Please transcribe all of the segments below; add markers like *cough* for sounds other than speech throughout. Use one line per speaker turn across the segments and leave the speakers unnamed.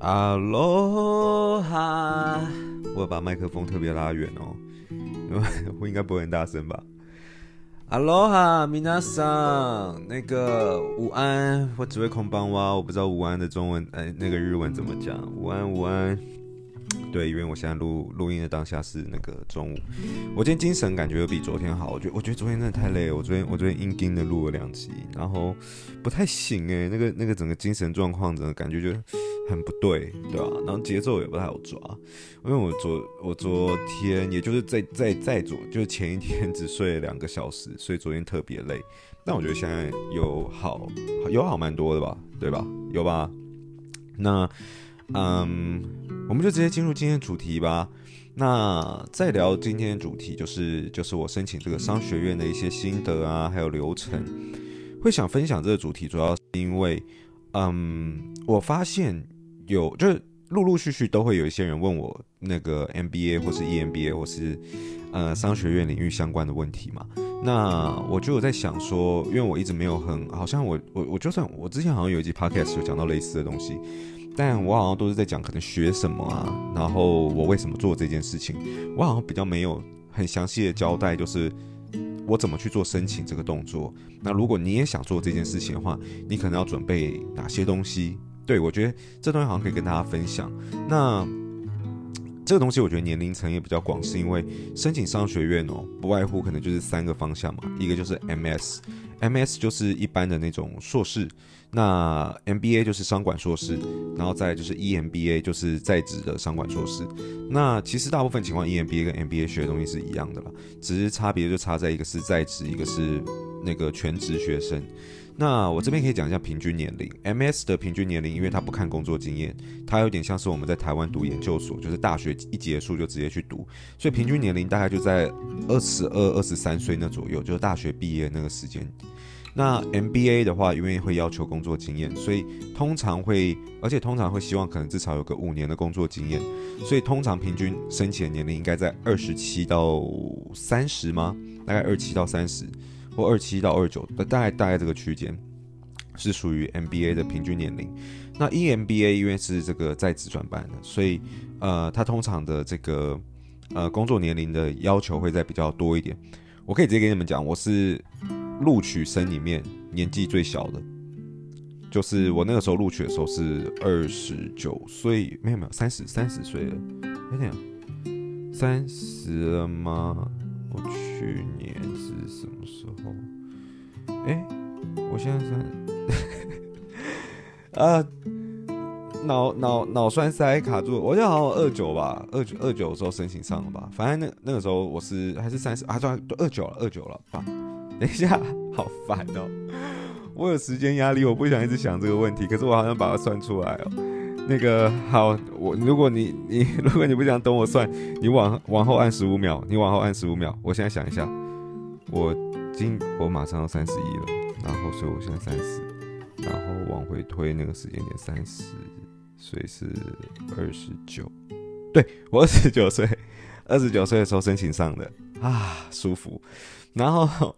哈喽哈，我把麦克风特别拉远哦，因 *laughs* 为我应该不会很大声吧？哈喽哈，米娜桑，那个午安，我只会空邦哇，我不知道午安的中文，哎，那个日文怎么讲？午安，午安。对，因为我现在录录音的当下是那个中午，我今天精神感觉又比昨天好。我觉得我觉得昨天真的太累了，我昨天我昨天硬盯的录了两集，然后不太行诶，那个那个整个精神状况整个感觉就很不对，对吧？然后节奏也不太好抓，因为我昨我昨天也就是在在在昨就是前一天只睡了两个小时，所以昨天特别累。但我觉得现在有好有好蛮多的吧，对吧？有吧？那。嗯，我们就直接进入今天主题吧。那再聊今天的主题，就是就是我申请这个商学院的一些心得啊，还有流程。会想分享这个主题，主要是因为，嗯，我发现有就是陆陆续续都会有一些人问我那个 MBA 或是 EMBA 或是呃商学院领域相关的问题嘛。那我就有在想说，因为我一直没有很，好像我我我就算我之前好像有一集 Podcast 有讲到类似的东西。但我好像都是在讲可能学什么啊，然后我为什么做这件事情，我好像比较没有很详细的交代，就是我怎么去做申请这个动作。那如果你也想做这件事情的话，你可能要准备哪些东西？对，我觉得这东西好像可以跟大家分享。那这个东西我觉得年龄层也比较广，是因为申请商学院哦，不外乎可能就是三个方向嘛，一个就是 MS，MS 就是一般的那种硕士。那 MBA 就是商管硕士，然后再就是 EMBA 就是在职的商管硕士。那其实大部分情况 EMBA 跟 MBA 学的东西是一样的啦，只是差别就差在一个是在职，一个是那个全职学生。那我这边可以讲一下平均年龄，MS 的平均年龄，因为他不看工作经验，他有点像是我们在台湾读研究所，就是大学一结束就直接去读，所以平均年龄大概就在二十二、二十三岁那左右，就是大学毕业那个时间。那 MBA 的话，因为会要求工作经验，所以通常会，而且通常会希望可能至少有个五年的工作经验，所以通常平均申请年龄应该在二十七到三十吗？大概二七到三十，或二七到二九，大概大概这个区间是属于 MBA 的平均年龄。那 EMBA 因为是这个在职转班的，所以呃，他通常的这个呃工作年龄的要求会再比较多一点。我可以直接跟你们讲，我是。录取生里面年纪最小的，就是我那个时候录取的时候是二十九岁，没有没有三十三十岁了，哎呀，三十了吗？我去年是什么时候？哎，我现在三，*laughs* 啊，脑脑脑栓塞卡住，我就好像二九吧，二九二九的时候申请上了吧，反正那那个时候我是还是三十，啊，算二九了，二九了吧。等一下，好烦哦！我有时间压力，我不想一直想这个问题。可是我好像把它算出来哦。那个好，我如果你你如果你不想等我算，你往往后按十五秒，你往后按十五秒。我现在想一下，我今我马上要三十一了，然后所以我现在三十，然后往回推那个时间点三十，所以是二十九。对，我二十九岁，二十九岁的时候申请上的啊，舒服。然后。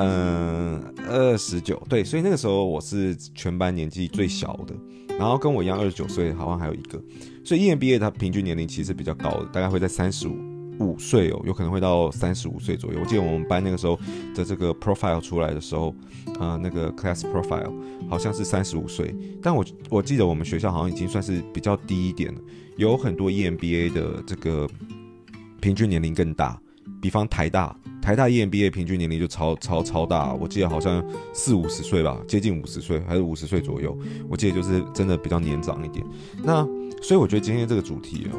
嗯，二十九，对，所以那个时候我是全班年纪最小的，然后跟我一样二十九岁，好像还有一个，所以 EMBA 它平均年龄其实比较高的，大概会在三十五五岁哦，有可能会到三十五岁左右。我记得我们班那个时候的这个 profile 出来的时候，呃，那个 class profile 好像是三十五岁，但我我记得我们学校好像已经算是比较低一点了，有很多 EMBA 的这个平均年龄更大，比方台大。台大 EMBA 平均年龄就超超超大，我记得好像四五十岁吧，接近五十岁还是五十岁左右，我记得就是真的比较年长一点。那所以我觉得今天这个主题哦，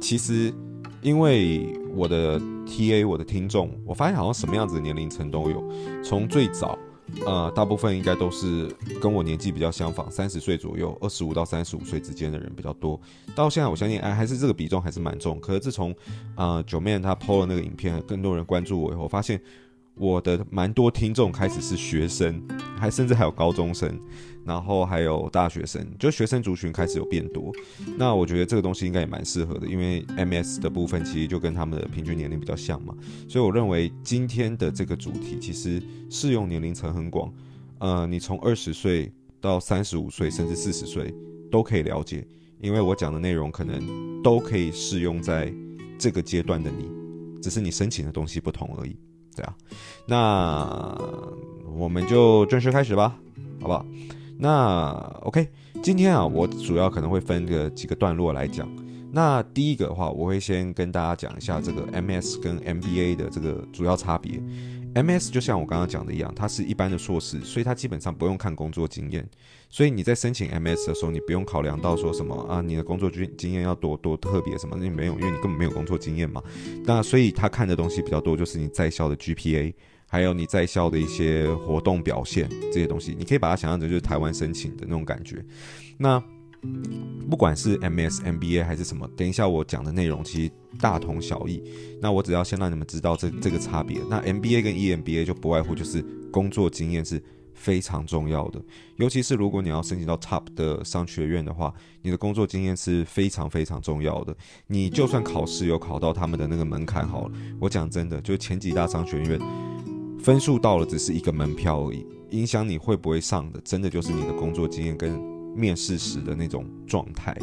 其实因为我的 TA 我的听众，我发现好像什么样子的年龄层都有，从最早。呃，大部分应该都是跟我年纪比较相仿，三十岁左右，二十五到三十五岁之间的人比较多。到现在，我相信哎，还是这个比重还是蛮重。可是自从呃，Joeman 他 PO 了那个影片，更多人关注我以后，发现。我的蛮多听众开始是学生，还甚至还有高中生，然后还有大学生，就学生族群开始有变多。那我觉得这个东西应该也蛮适合的，因为 MS 的部分其实就跟他们的平均年龄比较像嘛，所以我认为今天的这个主题其实适用年龄层很广，呃，你从二十岁到三十五岁甚至四十岁都可以了解。因为我讲的内容可能都可以适用在这个阶段的你，只是你申请的东西不同而已。对啊，那我们就正式开始吧，好不好？那 OK，今天啊，我主要可能会分个几个段落来讲。那第一个的话，我会先跟大家讲一下这个 MS 跟 MBA 的这个主要差别。MS 就像我刚刚讲的一样，它是一般的硕士，所以它基本上不用看工作经验。所以你在申请 MS 的时候，你不用考量到说什么啊，你的工作经经验要多多特别什么，你没有，因为你根本没有工作经验嘛。那所以他看的东西比较多，就是你在校的 GPA，还有你在校的一些活动表现这些东西。你可以把它想象成就是台湾申请的那种感觉。那不管是 MS、MBA 还是什么，等一下我讲的内容其实大同小异。那我只要先让你们知道这这个差别。那 MBA 跟 EMBA 就不外乎就是工作经验是非常重要的，尤其是如果你要申请到 Top 的商学院的话，你的工作经验是非常非常重要的。你就算考试有考到他们的那个门槛好了，我讲真的，就前几大商学院分数到了只是一个门票而已，影响你会不会上的，真的就是你的工作经验跟面试时的那种状态，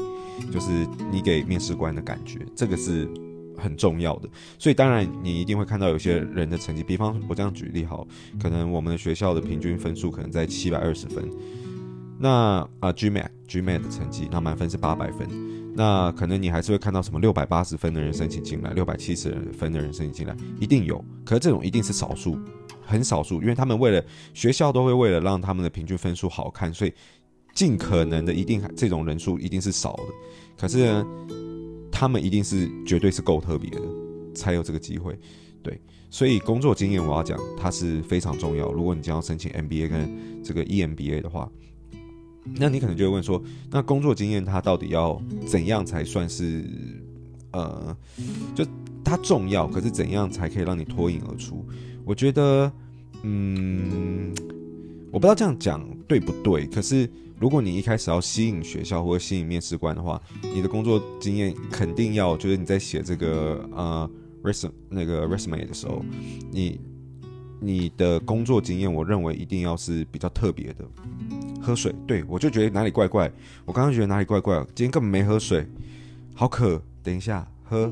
就是你给面试官的感觉，这个是很重要的。所以当然你一定会看到有些人的成绩，比方我这样举例好，可能我们的学校的平均分数可能在七百二十分，那啊 GMAT GMAT 的成绩，那满分是八百分，那可能你还是会看到什么六百八十分的人申请进来，六百七十分的人申请进来，一定有。可是这种一定是少数，很少数，因为他们为了学校都会为了让他们的平均分数好看，所以。尽可能的，一定这种人数一定是少的，可是呢，他们一定是绝对是够特别的，才有这个机会。对，所以工作经验我要讲，它是非常重要。如果你将要申请 MBA 跟这个 EMBA 的话，那你可能就会问说，那工作经验它到底要怎样才算是呃，就它重要，可是怎样才可以让你脱颖而出？我觉得，嗯，我不知道这样讲对不对，可是。如果你一开始要吸引学校或者吸引面试官的话，你的工作经验肯定要，就是你在写这个呃 resume 那个 resume 的时候，你你的工作经验，我认为一定要是比较特别的。喝水，对，我就觉得哪里怪怪，我刚刚觉得哪里怪怪，今天根本没喝水，好渴，等一下喝，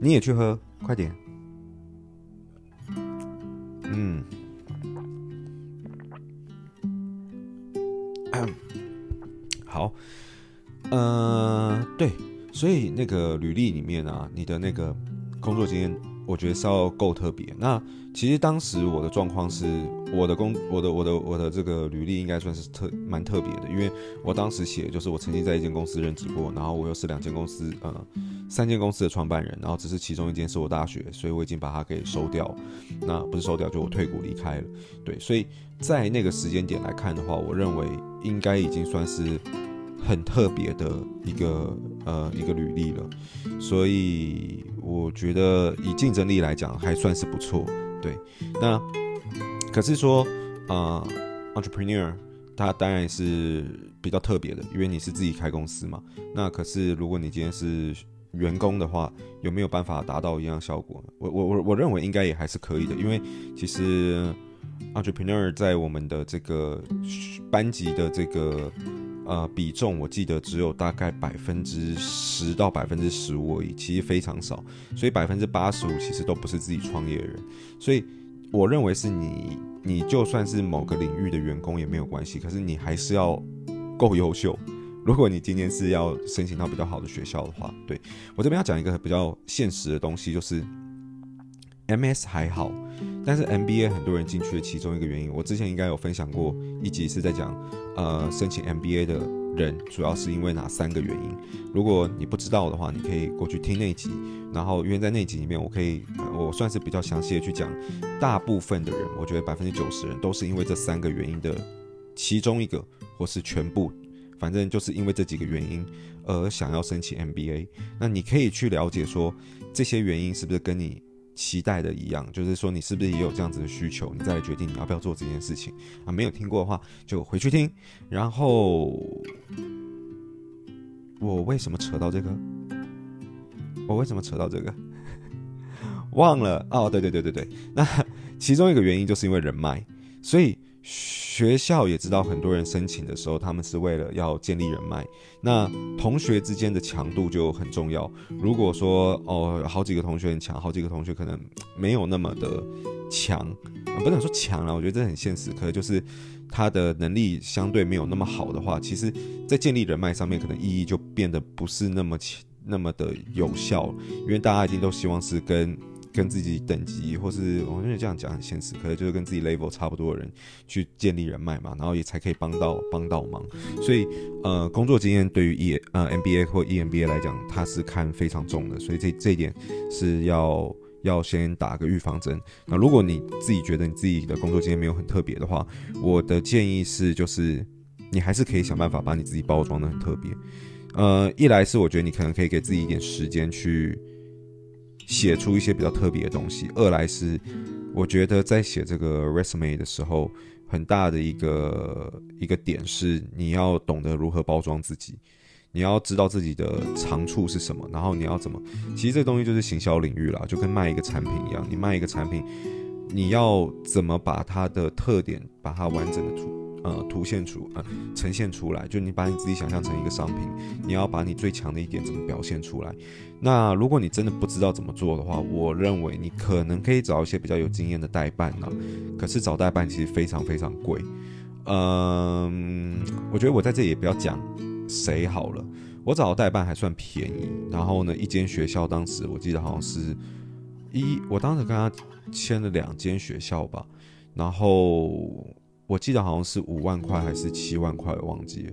你也去喝，快点，嗯。好，呃，对，所以那个履历里面啊，你的那个工作经验，我觉得是要够特别。那其实当时我的状况是，我的工，我的我的我的这个履历应该算是特蛮特别的，因为我当时写就是我曾经在一间公司任职过，然后我又是两间公司，呃，三间公司的创办人，然后只是其中一间是我大学，所以我已经把它给收掉，那不是收掉，就我退股离开了。对，所以在那个时间点来看的话，我认为应该已经算是。很特别的一个呃一个履历了，所以我觉得以竞争力来讲还算是不错。对，那可是说呃，entrepreneur 他当然是比较特别的，因为你是自己开公司嘛。那可是如果你今天是员工的话，有没有办法达到一样效果呢？我我我我认为应该也还是可以的，因为其实 entrepreneur 在我们的这个班级的这个。呃，比重我记得只有大概百分之十到百分之十五而已，其实非常少。所以百分之八十五其实都不是自己创业的人。所以我认为是你，你就算是某个领域的员工也没有关系，可是你还是要够优秀。如果你今天是要申请到比较好的学校的话，对，我这边要讲一个比较现实的东西，就是 MS 还好。但是 MBA 很多人进去的其中一个原因，我之前应该有分享过一集是在讲，呃，申请 MBA 的人主要是因为哪三个原因？如果你不知道的话，你可以过去听那集，然后因为在那集里面，我可以我算是比较详细的去讲，大部分的人，我觉得百分之九十人都是因为这三个原因的其中一个，或是全部，反正就是因为这几个原因而想要申请 MBA。那你可以去了解说这些原因是不是跟你。期待的一样，就是说你是不是也有这样子的需求，你再来决定你要不要做这件事情啊？没有听过的话，就回去听。然后我为什么扯到这个？我为什么扯到这个？忘了哦，对对对对对。那其中一个原因就是因为人脉，所以学校也知道很多人申请的时候，他们是为了要建立人脉。那同学之间的强度就很重要。如果说哦，好几个同学很强，好几个同学可能没有那么的强，不能说强了，我觉得这很现实。可能就是他的能力相对没有那么好的话，其实在建立人脉上面，可能意义就变得不是那么那么的有效，因为大家一定都希望是跟。跟自己等级，或是我觉得这样讲很现实，可能就是跟自己 level 差不多的人去建立人脉嘛，然后也才可以帮到帮到忙。所以，呃，工作经验对于 E 呃 MBA 或 EMBA 来讲，它是看非常重的，所以这这一点是要要先打个预防针。那如果你自己觉得你自己的工作经验没有很特别的话，我的建议是，就是你还是可以想办法把你自己包装得很特别。呃，一来是我觉得你可能可以给自己一点时间去。写出一些比较特别的东西。二来是，我觉得在写这个 resume 的时候，很大的一个一个点是，你要懂得如何包装自己，你要知道自己的长处是什么，然后你要怎么。其实这东西就是行销领域啦，就跟卖一个产品一样，你卖一个产品，你要怎么把它的特点，把它完整的出。呃，凸现出呃，呈现出来，就你把你自己想象成一个商品，你要把你最强的一点怎么表现出来。那如果你真的不知道怎么做的话，我认为你可能可以找一些比较有经验的代办呢、可是找代办其实非常非常贵。嗯，我觉得我在这里也不要讲谁好了，我找的代办还算便宜。然后呢，一间学校当时我记得好像是一，我当时跟他签了两间学校吧，然后。我记得好像是五万块还是七万块，忘记了，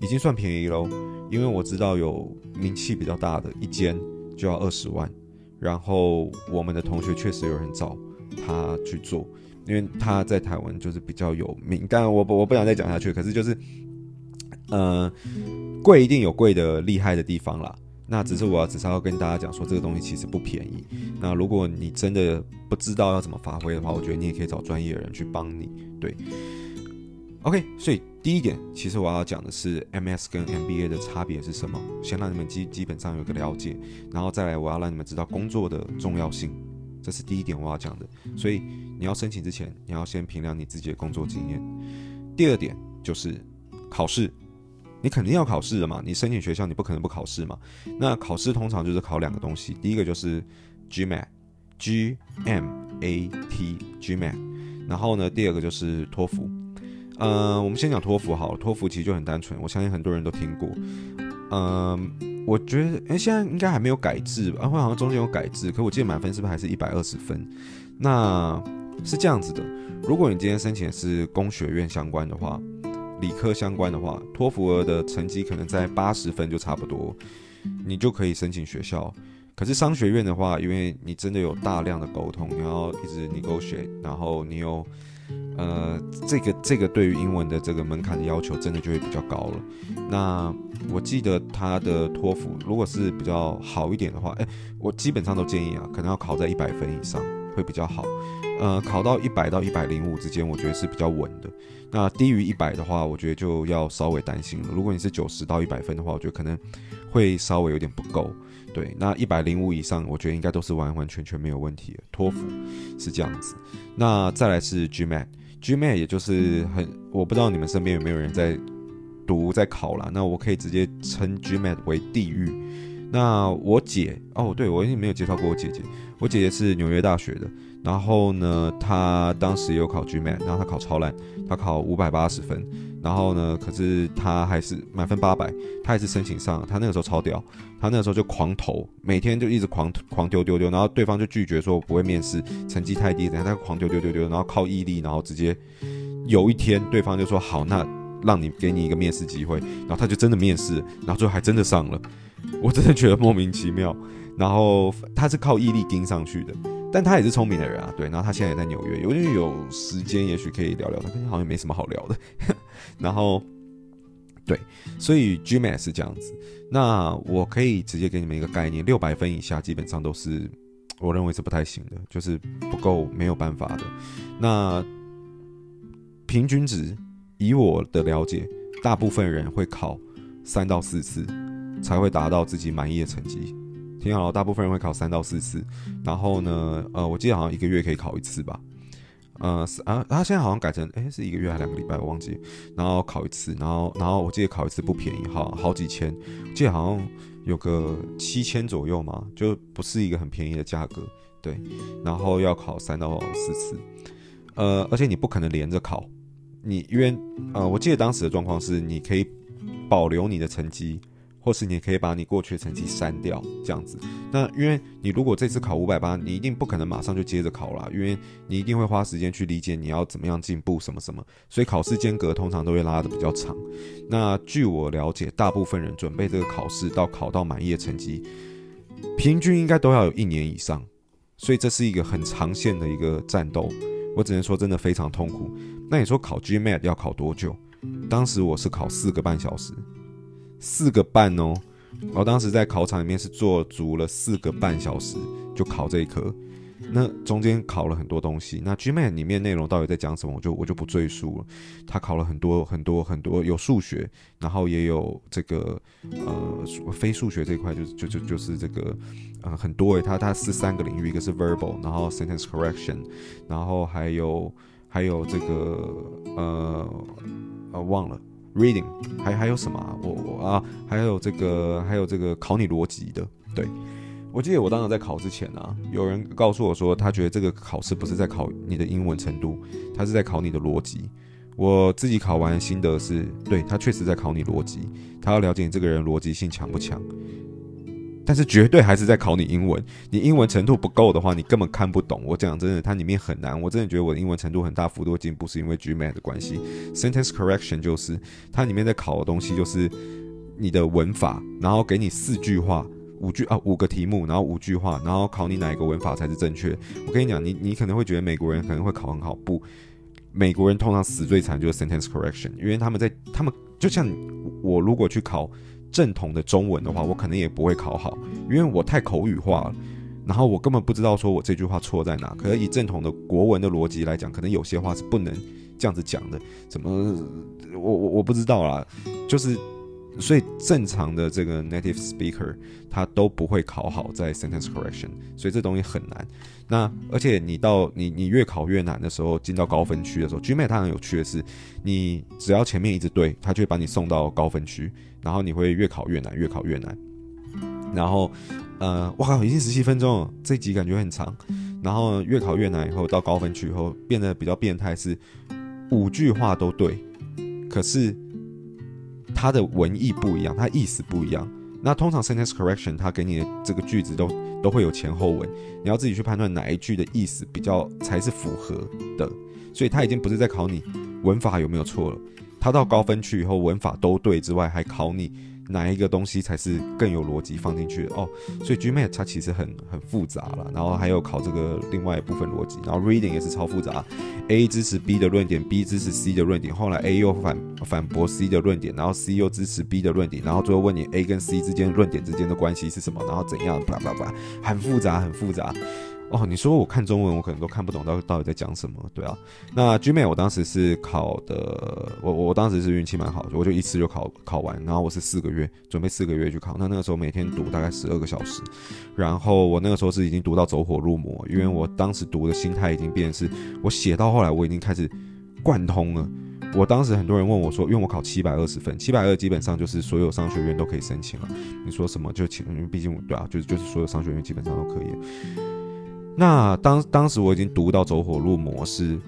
已经算便宜喽。因为我知道有名气比较大的一间就要二十万，然后我们的同学确实有人找他去做，因为他在台湾就是比较有名。但我不我不想再讲下去，可是就是，呃，贵一定有贵的厉害的地方啦。那只是我要只是要跟大家讲说，这个东西其实不便宜。那如果你真的不知道要怎么发挥的话，我觉得你也可以找专业的人去帮你。对，OK。所以第一点，其实我要讲的是 MS 跟 MBA 的差别是什么，先让你们基基本上有个了解，然后再来我要让你们知道工作的重要性，这是第一点我要讲的。所以你要申请之前，你要先评量你自己的工作经验。第二点就是考试。你肯定要考试的嘛，你申请学校，你不可能不考试嘛。那考试通常就是考两个东西，第一个就是 GMAT，G M A T，GMAT。然后呢，第二个就是托福。嗯，我们先讲托福好了，托福其实就很单纯，我相信很多人都听过。嗯，我觉得，哎，现在应该还没有改制吧？啊，好像中间有改制，可我记得满分是不是还是一百二十分？那是这样子的，如果你今天申请的是工学院相关的话。理科相关的话，托福的成绩可能在八十分就差不多，你就可以申请学校。可是商学院的话，因为你真的有大量的沟通，你要一直 negotiate，然后你有呃这个这个对于英文的这个门槛的要求，真的就会比较高了。那我记得他的托福如果是比较好一点的话，诶，我基本上都建议啊，可能要考在一百分以上会比较好。呃，考到一百到一百零五之间，我觉得是比较稳的。那低于一百的话，我觉得就要稍微担心了。如果你是九十到一百分的话，我觉得可能会稍微有点不够。对，那一百零五以上，我觉得应该都是完完全全没有问题的。托福是这样子。那再来是 GMAT，GMAT 也就是很，我不知道你们身边有没有人在读在考啦。那我可以直接称 GMAT 为地狱。那我姐哦，对，我已经没有介绍过我姐姐，我姐姐是纽约大学的。然后呢，他当时也有考 GMAT，然后他考超烂，他考五百八十分。然后呢，可是他还是满分八百，他还是申请上了。他那个时候超屌，他那个时候就狂投，每天就一直狂狂丢丢丢，然后对方就拒绝说不会面试，成绩太低，等下他狂丢丢丢丢，然后靠毅力，然后直接有一天对方就说好，那让你给你一个面试机会，然后他就真的面试，然后最后还真的上了。我真的觉得莫名其妙。然后他是靠毅力盯上去的。但他也是聪明的人啊，对，然后他现在也在纽约，因为有时间，也许可以聊聊他，好像没什么好聊的。*laughs* 然后，对，所以 GMAT 是这样子。那我可以直接给你们一个概念，六百分以下基本上都是我认为是不太行的，就是不够，没有办法的。那平均值，以我的了解，大部分人会考三到四次才会达到自己满意的成绩。挺好，大部分人会考三到四次，然后呢，呃，我记得好像一个月可以考一次吧。呃，是啊，他现在好像改成，哎，是一个月还是两个礼拜，我忘记。然后考一次，然后，然后我记得考一次不便宜，好好几千，记得好像有个七千左右嘛，就不是一个很便宜的价格，对。然后要考三到四次，呃，而且你不可能连着考，你因为，呃，我记得当时的状况是，你可以保留你的成绩。或是你可以把你过去的成绩删掉，这样子。那因为你如果这次考五百八，你一定不可能马上就接着考啦，因为你一定会花时间去理解你要怎么样进步什么什么，所以考试间隔通常都会拉得比较长。那据我了解，大部分人准备这个考试到考到满意的成绩，平均应该都要有一年以上，所以这是一个很长线的一个战斗。我只能说真的非常痛苦。那你说考 GMAT 要考多久？当时我是考四个半小时。四个半哦，我当时在考场里面是做足了四个半小时就考这一科，那中间考了很多东西。那 GMAT 里面内容到底在讲什么，我就我就不赘述了。他考了很多很多很多，有数学，然后也有这个呃非数学这一块，就就就就是这个呃很多诶，他他是三个领域，一个是 verbal，然后 sentence correction，然后还有还有这个呃呃忘了。Reading 还还有什么啊？我我啊，还有这个还有这个考你逻辑的。对，我记得我当时在考之前呢，有人告诉我说，他觉得这个考试不是在考你的英文程度，他是在考你的逻辑。我自己考完心得是，对，他确实在考你逻辑，他要了解你这个人逻辑性强不强。但是绝对还是在考你英文，你英文程度不够的话，你根本看不懂。我讲真的，它里面很难。我真的觉得我的英文程度很大幅度进步，是因为 GMAT 的关系。Sentence correction 就是它里面在考的东西，就是你的文法，然后给你四句话、五句啊五个题目，然后五句话，然后考你哪一个文法才是正确。我跟你讲，你你可能会觉得美国人可能会考很好，不，美国人通常死最惨就是 sentence correction，因为他们在他们就像我如果去考。正统的中文的话，我可能也不会考好，因为我太口语化了，然后我根本不知道说我这句话错在哪。可是以正统的国文的逻辑来讲，可能有些话是不能这样子讲的。怎么？我我我不知道啦，就是所以正常的这个 native speaker 他都不会考好在 sentence correction，所以这东西很难。那而且你到你你越考越难的时候，进到高分区的时候，GMAT 它很有趣的是，你只要前面一直对，它就会把你送到高分区。然后你会越考越难，越考越难。然后，呃，哇，已经十七分钟了，这集感觉很长。然后越考越难，以后到高分区以后，变得比较变态，是五句话都对，可是它的文意不一样，它意思不一样。那通常 sentence correction 它给你的这个句子都都会有前后文，你要自己去判断哪一句的意思比较才是符合的。所以它已经不是在考你文法有没有错了。他到高分区以后，文法都对之外，还考你哪一个东西才是更有逻辑放进去的哦。所以 GMAT 它其实很很复杂了，然后还有考这个另外一部分逻辑，然后 Reading 也是超复杂。A 支持 B 的论点，B 支持 C 的论点，后来 A 又反反驳 C 的论点，然后 C 又支持 B 的论点，然后最后问你 A 跟 C 之间论点之间的关系是什么，然后怎样，叭叭叭，很复杂，很复杂。哦，你说我看中文，我可能都看不懂到到底在讲什么，对啊。那 GMAT 我当时是考的，我我当时是运气蛮好的，我就一次就考考完，然后我是四个月准备四个月去考，那那个时候每天读大概十二个小时，然后我那个时候是已经读到走火入魔，因为我当时读的心态已经变是，我写到后来我已经开始贯通了。我当时很多人问我说，因为我考七百二十分，七百二基本上就是所有商学院都可以申请了。你说什么就请，因为毕竟对啊，就是就是所有商学院基本上都可以。那当当时我已经读到走火入魔，是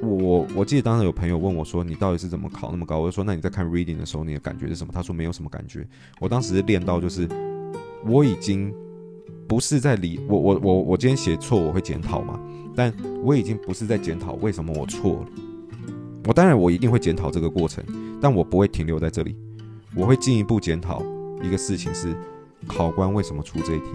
我我我记得当时有朋友问我说：“你到底是怎么考那么高？”我就说：“那你在看 reading 的时候，你的感觉是什么？”他说：“没有什么感觉。”我当时练到就是我已经不是在理我我我我今天写错我会检讨嘛，但我已经不是在检讨为什么我错了。我当然我一定会检讨这个过程，但我不会停留在这里，我会进一步检讨一个事情是考官为什么出这一题。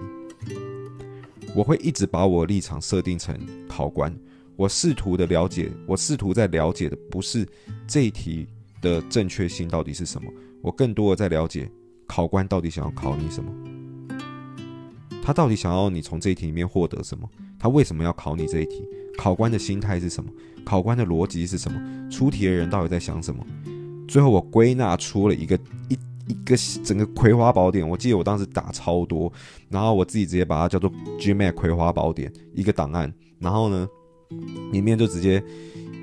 我会一直把我的立场设定成考官，我试图的了解，我试图在了解的不是这一题的正确性到底是什么，我更多的在了解考官到底想要考你什么，他到底想要你从这一题里面获得什么，他为什么要考你这一题，考官的心态是什么，考官的逻辑是什么，出题的人到底在想什么，最后我归纳出了一个一。一个整个葵花宝典，我记得我当时打超多，然后我自己直接把它叫做 GMAT 葵花宝典一个档案，然后呢，里面就直接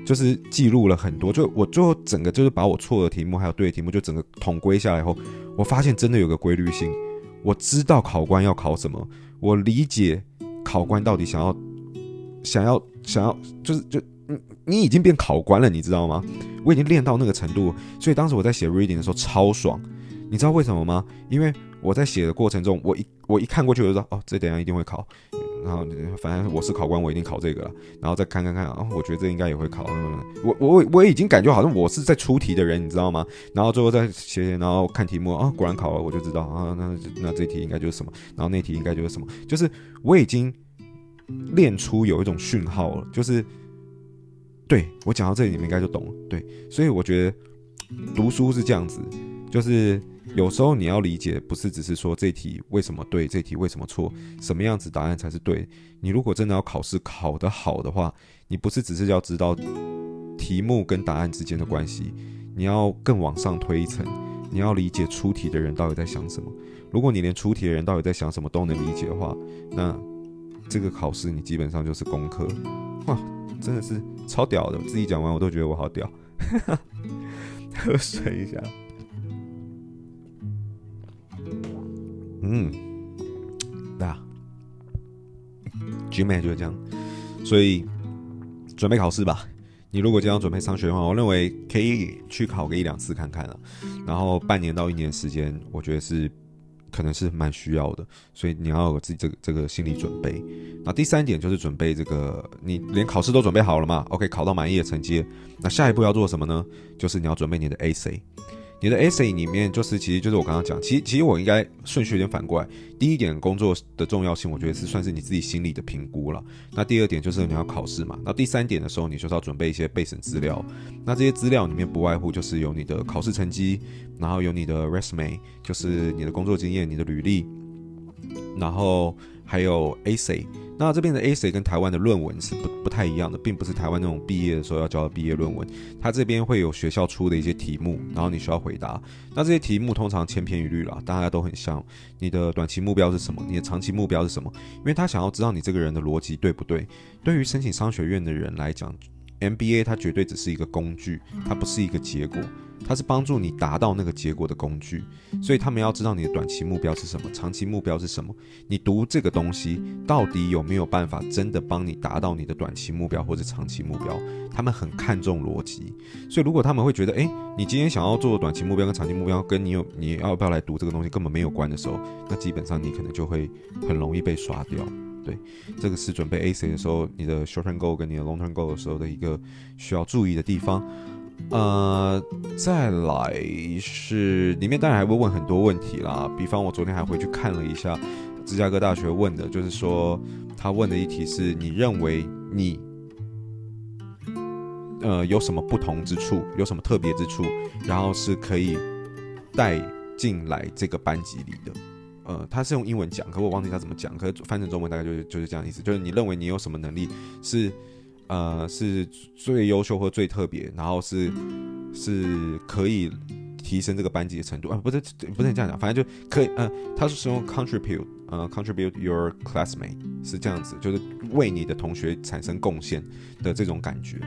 就是记录了很多，就我最后整个就是把我错的题目还有对的题目就整个统归下来以后，我发现真的有个规律性，我知道考官要考什么，我理解考官到底想要想要想要就是就你你已经变考官了，你知道吗？我已经练到那个程度，所以当时我在写 reading 的时候超爽，你知道为什么吗？因为我在写的过程中，我一我一看过去我就知道哦，这等下一定会考。然后反正我是考官，我一定考这个了。然后再看看看啊，我觉得这应该也会考。嗯、我我我已经感觉好像我是在出题的人，你知道吗？然后最后再写，然后看题目啊，果然考了，我就知道啊，那那这题应该就是什么，然后那题应该就是什么，就是我已经练出有一种讯号了，就是对我讲到这里，你们应该就懂了。对，所以我觉得读书是这样子，就是。有时候你要理解，不是只是说这题为什么对，这题为什么错，什么样子答案才是对。你如果真的要考试考得好的话，你不是只是要知道题目跟答案之间的关系，你要更往上推一层，你要理解出题的人到底在想什么。如果你连出题的人到底在想什么都能理解的话，那这个考试你基本上就是功课。哇，真的是超屌的！我自己讲完我都觉得我好屌。*laughs* 喝水一下。嗯，对、啊、GMAT 就是这样，所以准备考试吧。你如果这样准备上学的话，我认为可以去考个一两次看看了。然后半年到一年时间，我觉得是可能是蛮需要的。所以你要有自己这个这个心理准备。那第三点就是准备这个，你连考试都准备好了嘛？OK，考到满意的成绩，那下一步要做什么呢？就是你要准备你的 AC。你的 essay 里面就是，其实就是我刚刚讲，其实其实我应该顺序有点反过来。第一点，工作的重要性，我觉得是算是你自己心里的评估了。那第二点就是你要考试嘛。那第三点的时候，你就是要准备一些备审资料。那这些资料里面不外乎就是有你的考试成绩，然后有你的 resume，就是你的工作经验、你的履历，然后还有 A C，。那这边的 A C 跟台湾的论文是不不太一样的，并不是台湾那种毕业的时候要交的毕业论文，它这边会有学校出的一些题目，然后你需要回答。那这些题目通常千篇一律啦，大家都很像。你的短期目标是什么？你的长期目标是什么？因为他想要知道你这个人的逻辑对不对。对于申请商学院的人来讲，MBA 它绝对只是一个工具，它不是一个结果。它是帮助你达到那个结果的工具，所以他们要知道你的短期目标是什么，长期目标是什么。你读这个东西到底有没有办法真的帮你达到你的短期目标或者长期目标？他们很看重逻辑，所以如果他们会觉得，诶，你今天想要做短期目标跟长期目标跟你有你要不要来读这个东西根本没有关的时候，那基本上你可能就会很容易被刷掉。对，这个是准备 A C 的时候，你的 short term goal 跟你的 long term goal 的时候的一个需要注意的地方。呃，再来是里面当然还会问很多问题啦，比方我昨天还回去看了一下芝加哥大学问的，就是说他问的一题是你认为你呃有什么不同之处，有什么特别之处，然后是可以带进来这个班级里的。呃，他是用英文讲，可我忘记他怎么讲，可是翻成中文大概就是就是这样意思，就是你认为你有什么能力是。呃，是最优秀或最特别，然后是是可以提升这个班级的程度啊，不是不是这样讲，反正就可以，呃，他是使用 contribute，呃，contribute your classmate 是这样子，就是为你的同学产生贡献的这种感觉。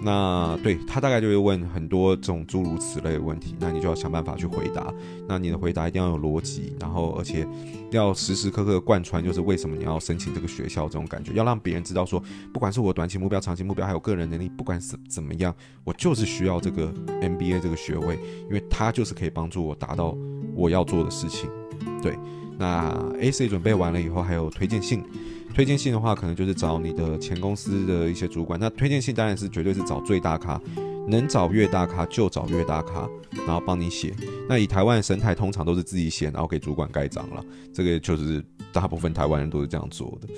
那对他大概就会问很多这种诸如此类的问题，那你就要想办法去回答。那你的回答一定要有逻辑，然后而且要时时刻刻贯穿，就是为什么你要申请这个学校这种感觉，要让别人知道说，不管是我短期目标、长期目标，还有个人能力，不管怎怎么样，我就是需要这个 MBA 这个学位，因为它就是可以帮助我达到我要做的事情。对，那 A C 准备完了以后，还有推荐信。推荐信的话，可能就是找你的前公司的一些主管。那推荐信当然是绝对是找最大咖，能找越大咖就找越大咖，然后帮你写。那以台湾的生态，通常都是自己写，然后给主管盖章了。这个就是大部分台湾人都是这样做的。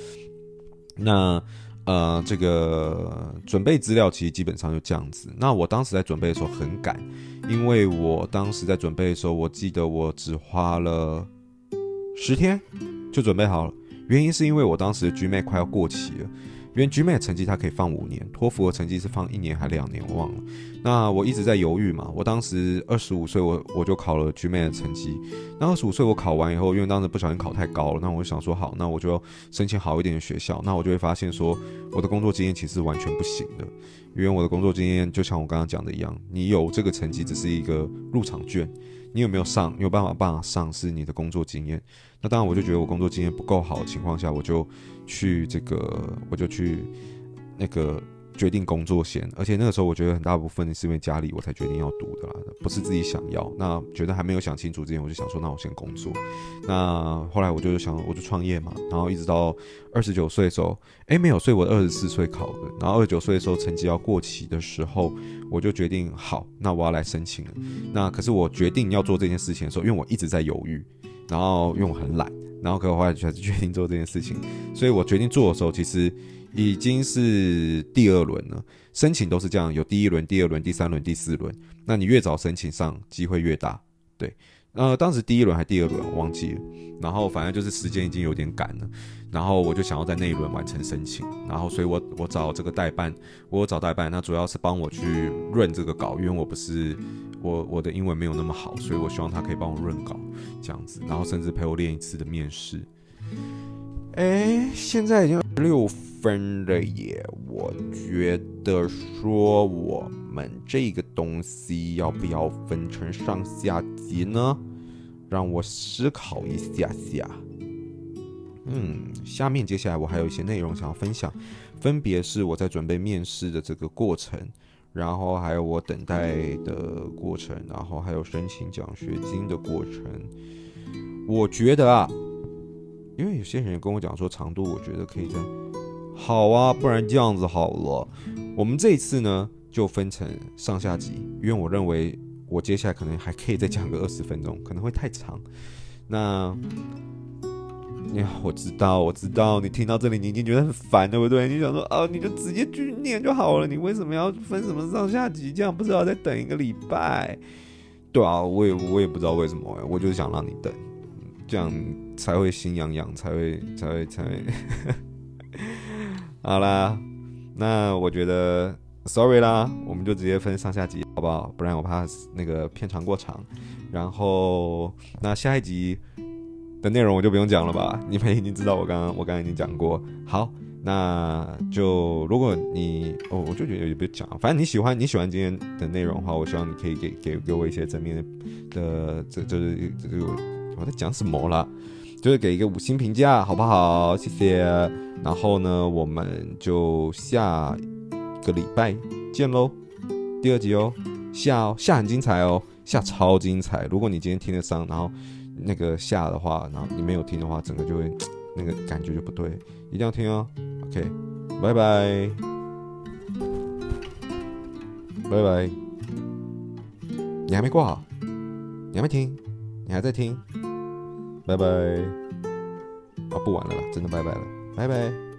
那呃，这个准备资料其实基本上就这样子。那我当时在准备的时候很赶，因为我当时在准备的时候，我记得我只花了十天就准备好了。原因是因为我当时的 GMAT 快要过期了，因为 GMAT 成绩它可以放五年，托福的成绩是放一年还两年，我忘了。那我一直在犹豫嘛。我当时二十五岁，我我就考了 GMAT 的成绩。那二十五岁我考完以后，因为当时不小心考太高了，那我就想说好，那我就申请好一点的学校。那我就会发现说，我的工作经验其实完全不行的，因为我的工作经验就像我刚刚讲的一样，你有这个成绩只是一个入场券。你有没有上？你有办法办法上是你的工作经验。那当然，我就觉得我工作经验不够好的情况下，我就去这个，我就去那个。决定工作先，而且那个时候我觉得很大部分是因为家里我才决定要读的啦，不是自己想要。那觉得还没有想清楚之前，我就想说，那我先工作。那后来我就想，我就创业嘛。然后一直到二十九岁的时候，哎，没有，所以我二十四岁考的。然后二十九岁的时候成绩要过期的时候，我就决定好，那我要来申请了。那可是我决定要做这件事情的时候，因为我一直在犹豫，然后因为我很懒，然后可我后来就还是决定做这件事情。所以我决定做的时候，其实。已经是第二轮了，申请都是这样，有第一轮、第二轮、第三轮、第四轮。那你越早申请上，机会越大。对，呃，当时第一轮还第二轮我忘记了，然后反正就是时间已经有点赶了，然后我就想要在那一轮完成申请，然后所以我我找这个代办，我找代办，那主要是帮我去润这个稿，因为我不是我我的英文没有那么好，所以我希望他可以帮我润稿这样子，然后甚至陪我练一次的面试。哎，现在已经六分了耶，我觉得说我们这个东西要不要分成上下集呢？让我思考一下下。嗯，下面接下来我还有一些内容想要分享，分别是我在准备面试的这个过程，然后还有我等待的过程，然后还有申请奖学金的过程。我觉得啊。因为有些人跟我讲说长度，我觉得可以再好啊，不然这样子好了。我们这一次呢就分成上下集，因为我认为我接下来可能还可以再讲个二十分钟，可能会太长。那，呀，我知道，我知道，你听到这里你已经觉得很烦，对不对？你想说哦，你就直接去念就好了，你为什么要分什么上下集？这样不知道再等一个礼拜？对啊，我也我也不知道为什么，我就是想让你等。这样才会心痒痒，才会才会才会。*laughs* 好啦，那我觉得，sorry 啦，我们就直接分上下集，好不好？不然我怕那个片长过长。然后，那下一集的内容我就不用讲了吧？你们已经知道我刚刚我刚刚已经讲过。好，那就如果你哦，我就觉得也不讲，反正你喜欢你喜欢今天的内容的话，我希望你可以给给给我一些正面的这就是这个。我在讲什么了？就是给一个五星评价，好不好？谢谢。然后呢，我们就下个礼拜见喽。第二集哦，下哦，下很精彩哦，下超精彩。如果你今天听得上，然后那个下的话，然后你没有听的话，整个就会那个感觉就不对，一定要听哦。OK，拜拜，拜拜。你还没挂？你还没听？你还在听？拜拜，啊，不玩了啦，真的拜拜了，拜拜。